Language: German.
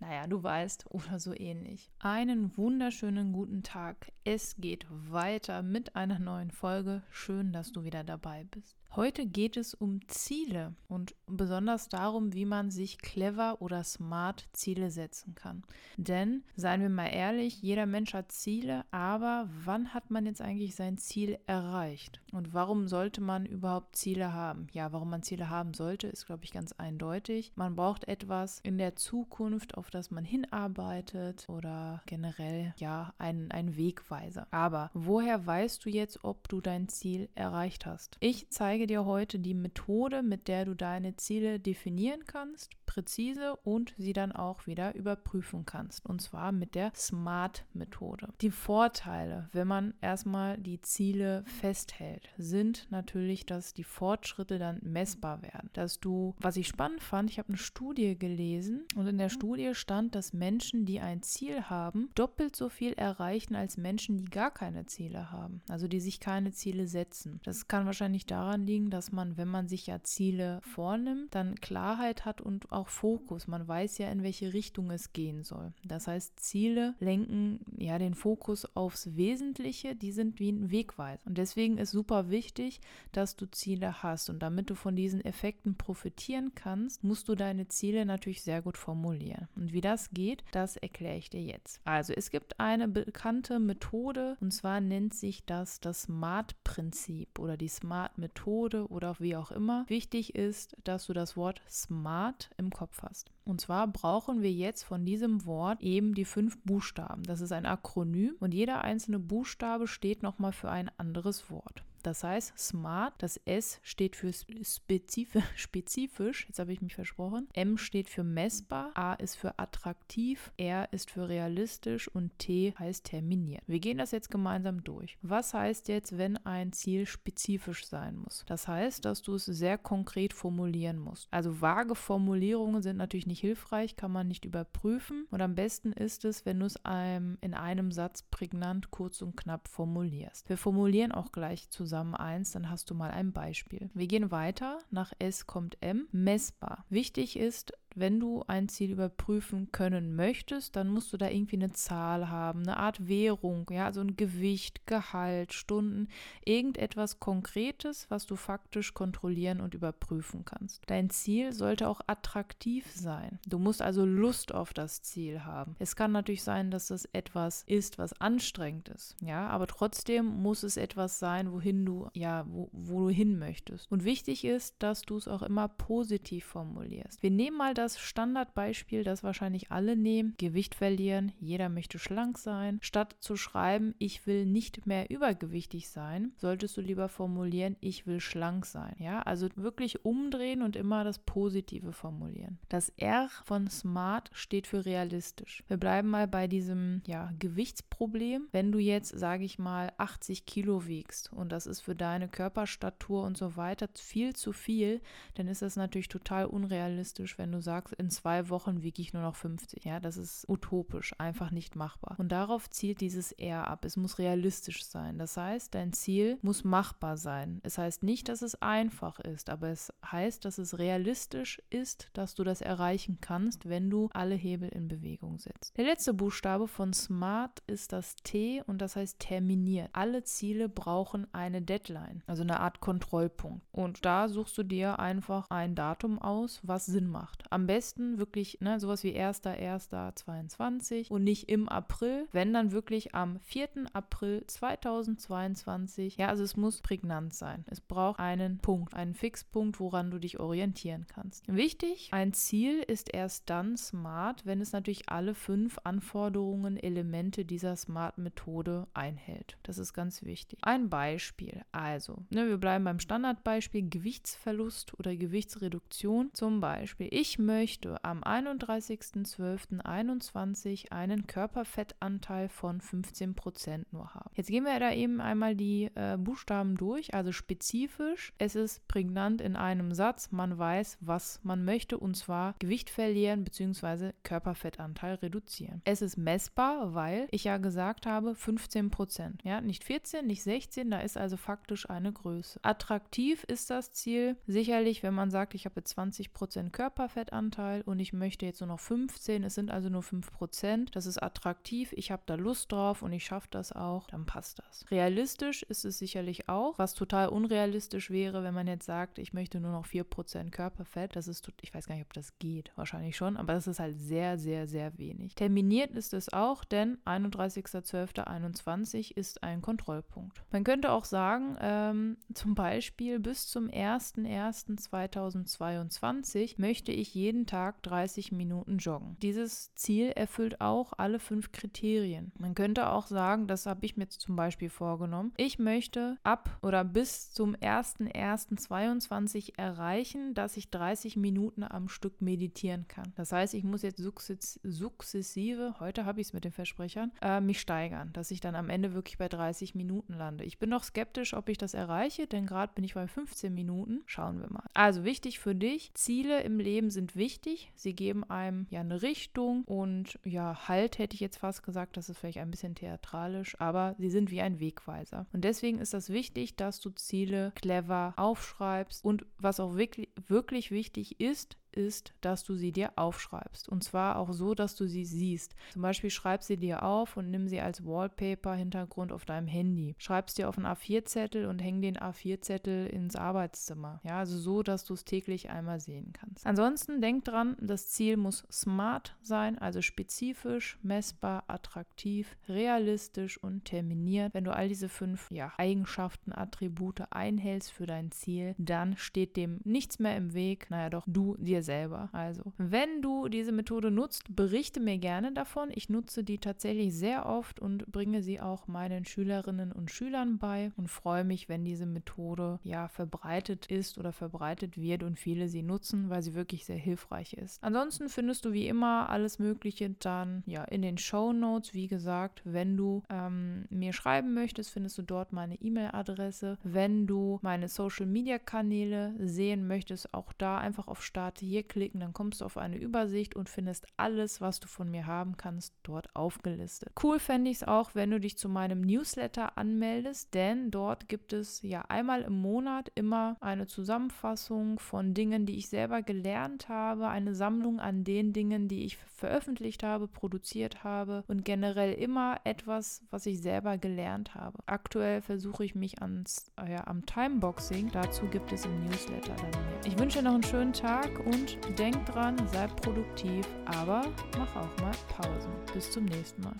naja, du weißt, oder so ähnlich. Einen wunderschönen guten Tag. Es geht weiter mit einer neuen Folge. Schön, dass du wieder dabei bist. Heute geht es um Ziele und besonders darum, wie man sich clever oder smart Ziele setzen kann. Denn, seien wir mal ehrlich, jeder Mensch hat Ziele, aber wann hat man jetzt eigentlich sein Ziel erreicht? Und warum sollte man überhaupt Ziele haben? Ja, warum man Ziele haben sollte, ist, glaube ich, ganz eindeutig. Man braucht etwas in der Zukunft, auf das man hinarbeitet oder generell, ja, einen, einen Wegweiser. Aber woher weißt du jetzt, ob du dein Ziel erreicht hast? Ich zeige dir heute die Methode, mit der du deine Ziele definieren kannst, präzise und sie dann auch wieder überprüfen kannst. Und zwar mit der SMART-Methode. Die Vorteile, wenn man erstmal die Ziele festhält, sind natürlich, dass die Fortschritte dann messbar werden. Dass du, was ich spannend fand, ich habe eine Studie gelesen und in der Studie stand, dass Menschen, die ein Ziel haben, doppelt so viel erreichen als Menschen, die gar keine Ziele haben. Also die sich keine Ziele setzen. Das kann wahrscheinlich daran liegen, dass man, wenn man sich ja Ziele vornimmt, dann Klarheit hat und auch Fokus. Man weiß ja, in welche Richtung es gehen soll. Das heißt, Ziele lenken ja den Fokus aufs Wesentliche, die sind wie ein Wegweiser. Und deswegen ist super wichtig, dass du Ziele hast. Und damit du von diesen Effekten profitieren kannst, musst du deine Ziele natürlich sehr gut formulieren. Und wie das geht, das erkläre ich dir jetzt. Also es gibt eine bekannte Methode und zwar nennt sich das das SMART-Prinzip oder die SMART-Methode Methode oder wie auch immer. Wichtig ist, dass du das Wort smart im Kopf hast. Und zwar brauchen wir jetzt von diesem Wort eben die fünf Buchstaben. Das ist ein Akronym und jeder einzelne Buchstabe steht nochmal für ein anderes Wort. Das heißt, smart, das S steht für spezifisch, spezifisch, jetzt habe ich mich versprochen. M steht für messbar, A ist für attraktiv, R ist für realistisch und T heißt terminiert. Wir gehen das jetzt gemeinsam durch. Was heißt jetzt, wenn ein Ziel spezifisch sein muss? Das heißt, dass du es sehr konkret formulieren musst. Also vage Formulierungen sind natürlich nicht hilfreich, kann man nicht überprüfen und am besten ist es, wenn du es einem in einem Satz prägnant, kurz und knapp formulierst. Wir formulieren auch gleich zusammen zusammen eins, dann hast du mal ein Beispiel. Wir gehen weiter. Nach S kommt M. Messbar. Wichtig ist, wenn du ein Ziel überprüfen können möchtest, dann musst du da irgendwie eine Zahl haben, eine Art Währung, ja, so ein Gewicht, Gehalt, Stunden, irgendetwas Konkretes, was du faktisch kontrollieren und überprüfen kannst. Dein Ziel sollte auch attraktiv sein. Du musst also Lust auf das Ziel haben. Es kann natürlich sein, dass das etwas ist, was anstrengend ist, ja, aber trotzdem muss es etwas sein, wohin du, ja, wo, wo du hin möchtest. Und wichtig ist, dass du es auch immer positiv formulierst. Wir nehmen mal das Standardbeispiel, das wahrscheinlich alle nehmen. Gewicht verlieren, jeder möchte schlank sein. Statt zu schreiben, ich will nicht mehr übergewichtig sein, solltest du lieber formulieren, ich will schlank sein. Ja, also wirklich umdrehen und immer das Positive formulieren. Das R von smart steht für realistisch. Wir bleiben mal bei diesem ja, Gewichtsproblem. Wenn du jetzt, sage ich mal, 80 Kilo wiegst und das ist für deine Körperstatur und so weiter viel zu viel, dann ist das natürlich total unrealistisch, wenn du sagst, in zwei Wochen wiege ich nur noch 50. Ja, das ist utopisch, einfach nicht machbar. Und darauf zielt dieses R ab. Es muss realistisch sein. Das heißt, dein Ziel muss machbar sein. Es heißt nicht, dass es einfach ist, aber es heißt, dass es realistisch ist, dass du das erreichen kannst, wenn du alle Hebel in Bewegung setzt. Der letzte Buchstabe von SMART ist das T und das heißt terminiert. Alle Ziele brauchen eine Deadline, also eine Art Kontrollpunkt. Und da suchst du dir einfach ein Datum aus, was Sinn macht. Am besten wirklich ne, sowas wie 1.1.22 und nicht im April, wenn dann wirklich am 4. April 2022. Ja, also es muss prägnant sein. Es braucht einen Punkt, einen Fixpunkt, woran du dich orientieren kannst. Wichtig, ein Ziel ist erst dann smart, wenn es natürlich alle fünf Anforderungen, Elemente dieser Smart-Methode einhält. Das ist ganz wichtig. Ein Beispiel. Also, ne, wir bleiben beim Standardbeispiel Gewichtsverlust oder Gewichtsreduktion. Zum Beispiel, ich möchte möchte am 31.12.21 einen Körperfettanteil von 15% nur haben. Jetzt gehen wir da eben einmal die äh, Buchstaben durch, also spezifisch. Es ist prägnant in einem Satz. Man weiß, was man möchte und zwar Gewicht verlieren bzw. Körperfettanteil reduzieren. Es ist messbar, weil ich ja gesagt habe 15%. Ja, nicht 14, nicht 16, da ist also faktisch eine Größe. Attraktiv ist das Ziel sicherlich, wenn man sagt, ich habe 20% Körperfettanteil und ich möchte jetzt nur noch 15, es sind also nur 5%. Das ist attraktiv, ich habe da Lust drauf und ich schaffe das auch, dann passt das. Realistisch ist es sicherlich auch, was total unrealistisch wäre, wenn man jetzt sagt, ich möchte nur noch 4% Körperfett. Das ist, ich weiß gar nicht, ob das geht, wahrscheinlich schon, aber das ist halt sehr, sehr, sehr wenig. Terminiert ist es auch, denn 31.12.21 ist ein Kontrollpunkt. Man könnte auch sagen, ähm, zum Beispiel bis zum 01.01.2022 möchte ich jeden Tag 30 Minuten joggen. Dieses Ziel erfüllt auch alle fünf Kriterien. Man könnte auch sagen, das habe ich mir zum Beispiel vorgenommen, ich möchte ab oder bis zum 01.01.22 erreichen, dass ich 30 Minuten am Stück meditieren kann. Das heißt, ich muss jetzt sukzessive, heute habe ich es mit den Versprechern, äh, mich steigern, dass ich dann am Ende wirklich bei 30 Minuten lande. Ich bin noch skeptisch, ob ich das erreiche, denn gerade bin ich bei 15 Minuten. Schauen wir mal. Also wichtig für dich, Ziele im Leben sind wichtig. Sie geben einem ja eine Richtung und ja, Halt hätte ich jetzt fast gesagt, das ist vielleicht ein bisschen theatralisch, aber sie sind wie ein Wegweiser. Und deswegen ist das wichtig, dass du Ziele clever aufschreibst und was auch wirklich, wirklich wichtig ist, ist, dass du sie dir aufschreibst. Und zwar auch so, dass du sie siehst. Zum Beispiel schreib sie dir auf und nimm sie als Wallpaper-Hintergrund auf deinem Handy. Schreib es dir auf einen A4-Zettel und häng den A4-Zettel ins Arbeitszimmer. Ja, also so, dass du es täglich einmal sehen kannst. Ansonsten denk dran, das Ziel muss smart sein, also spezifisch, messbar, attraktiv, realistisch und terminiert. Wenn du all diese fünf ja, Eigenschaften, Attribute einhältst für dein Ziel, dann steht dem nichts mehr im Weg. Naja, doch du dir selber. Also, wenn du diese Methode nutzt, berichte mir gerne davon. Ich nutze die tatsächlich sehr oft und bringe sie auch meinen Schülerinnen und Schülern bei und freue mich, wenn diese Methode ja verbreitet ist oder verbreitet wird und viele sie nutzen, weil sie wirklich sehr hilfreich ist. Ansonsten findest du wie immer alles Mögliche dann ja in den Show Notes. Wie gesagt, wenn du ähm, mir schreiben möchtest, findest du dort meine E-Mail-Adresse. Wenn du meine Social Media Kanäle sehen möchtest, auch da einfach auf Start hier klicken, dann kommst du auf eine Übersicht und findest alles, was du von mir haben kannst, dort aufgelistet. Cool fände ich es auch, wenn du dich zu meinem Newsletter anmeldest, denn dort gibt es ja einmal im Monat immer eine Zusammenfassung von Dingen, die ich selber gelernt habe, eine Sammlung an den Dingen, die ich veröffentlicht habe, produziert habe und generell immer etwas, was ich selber gelernt habe. Aktuell versuche ich mich ans, äh ja, am Timeboxing. Dazu gibt es im Newsletter dann mehr. Ich wünsche noch einen schönen Tag und denk dran, sei produktiv, aber mach auch mal Pausen. Bis zum nächsten Mal.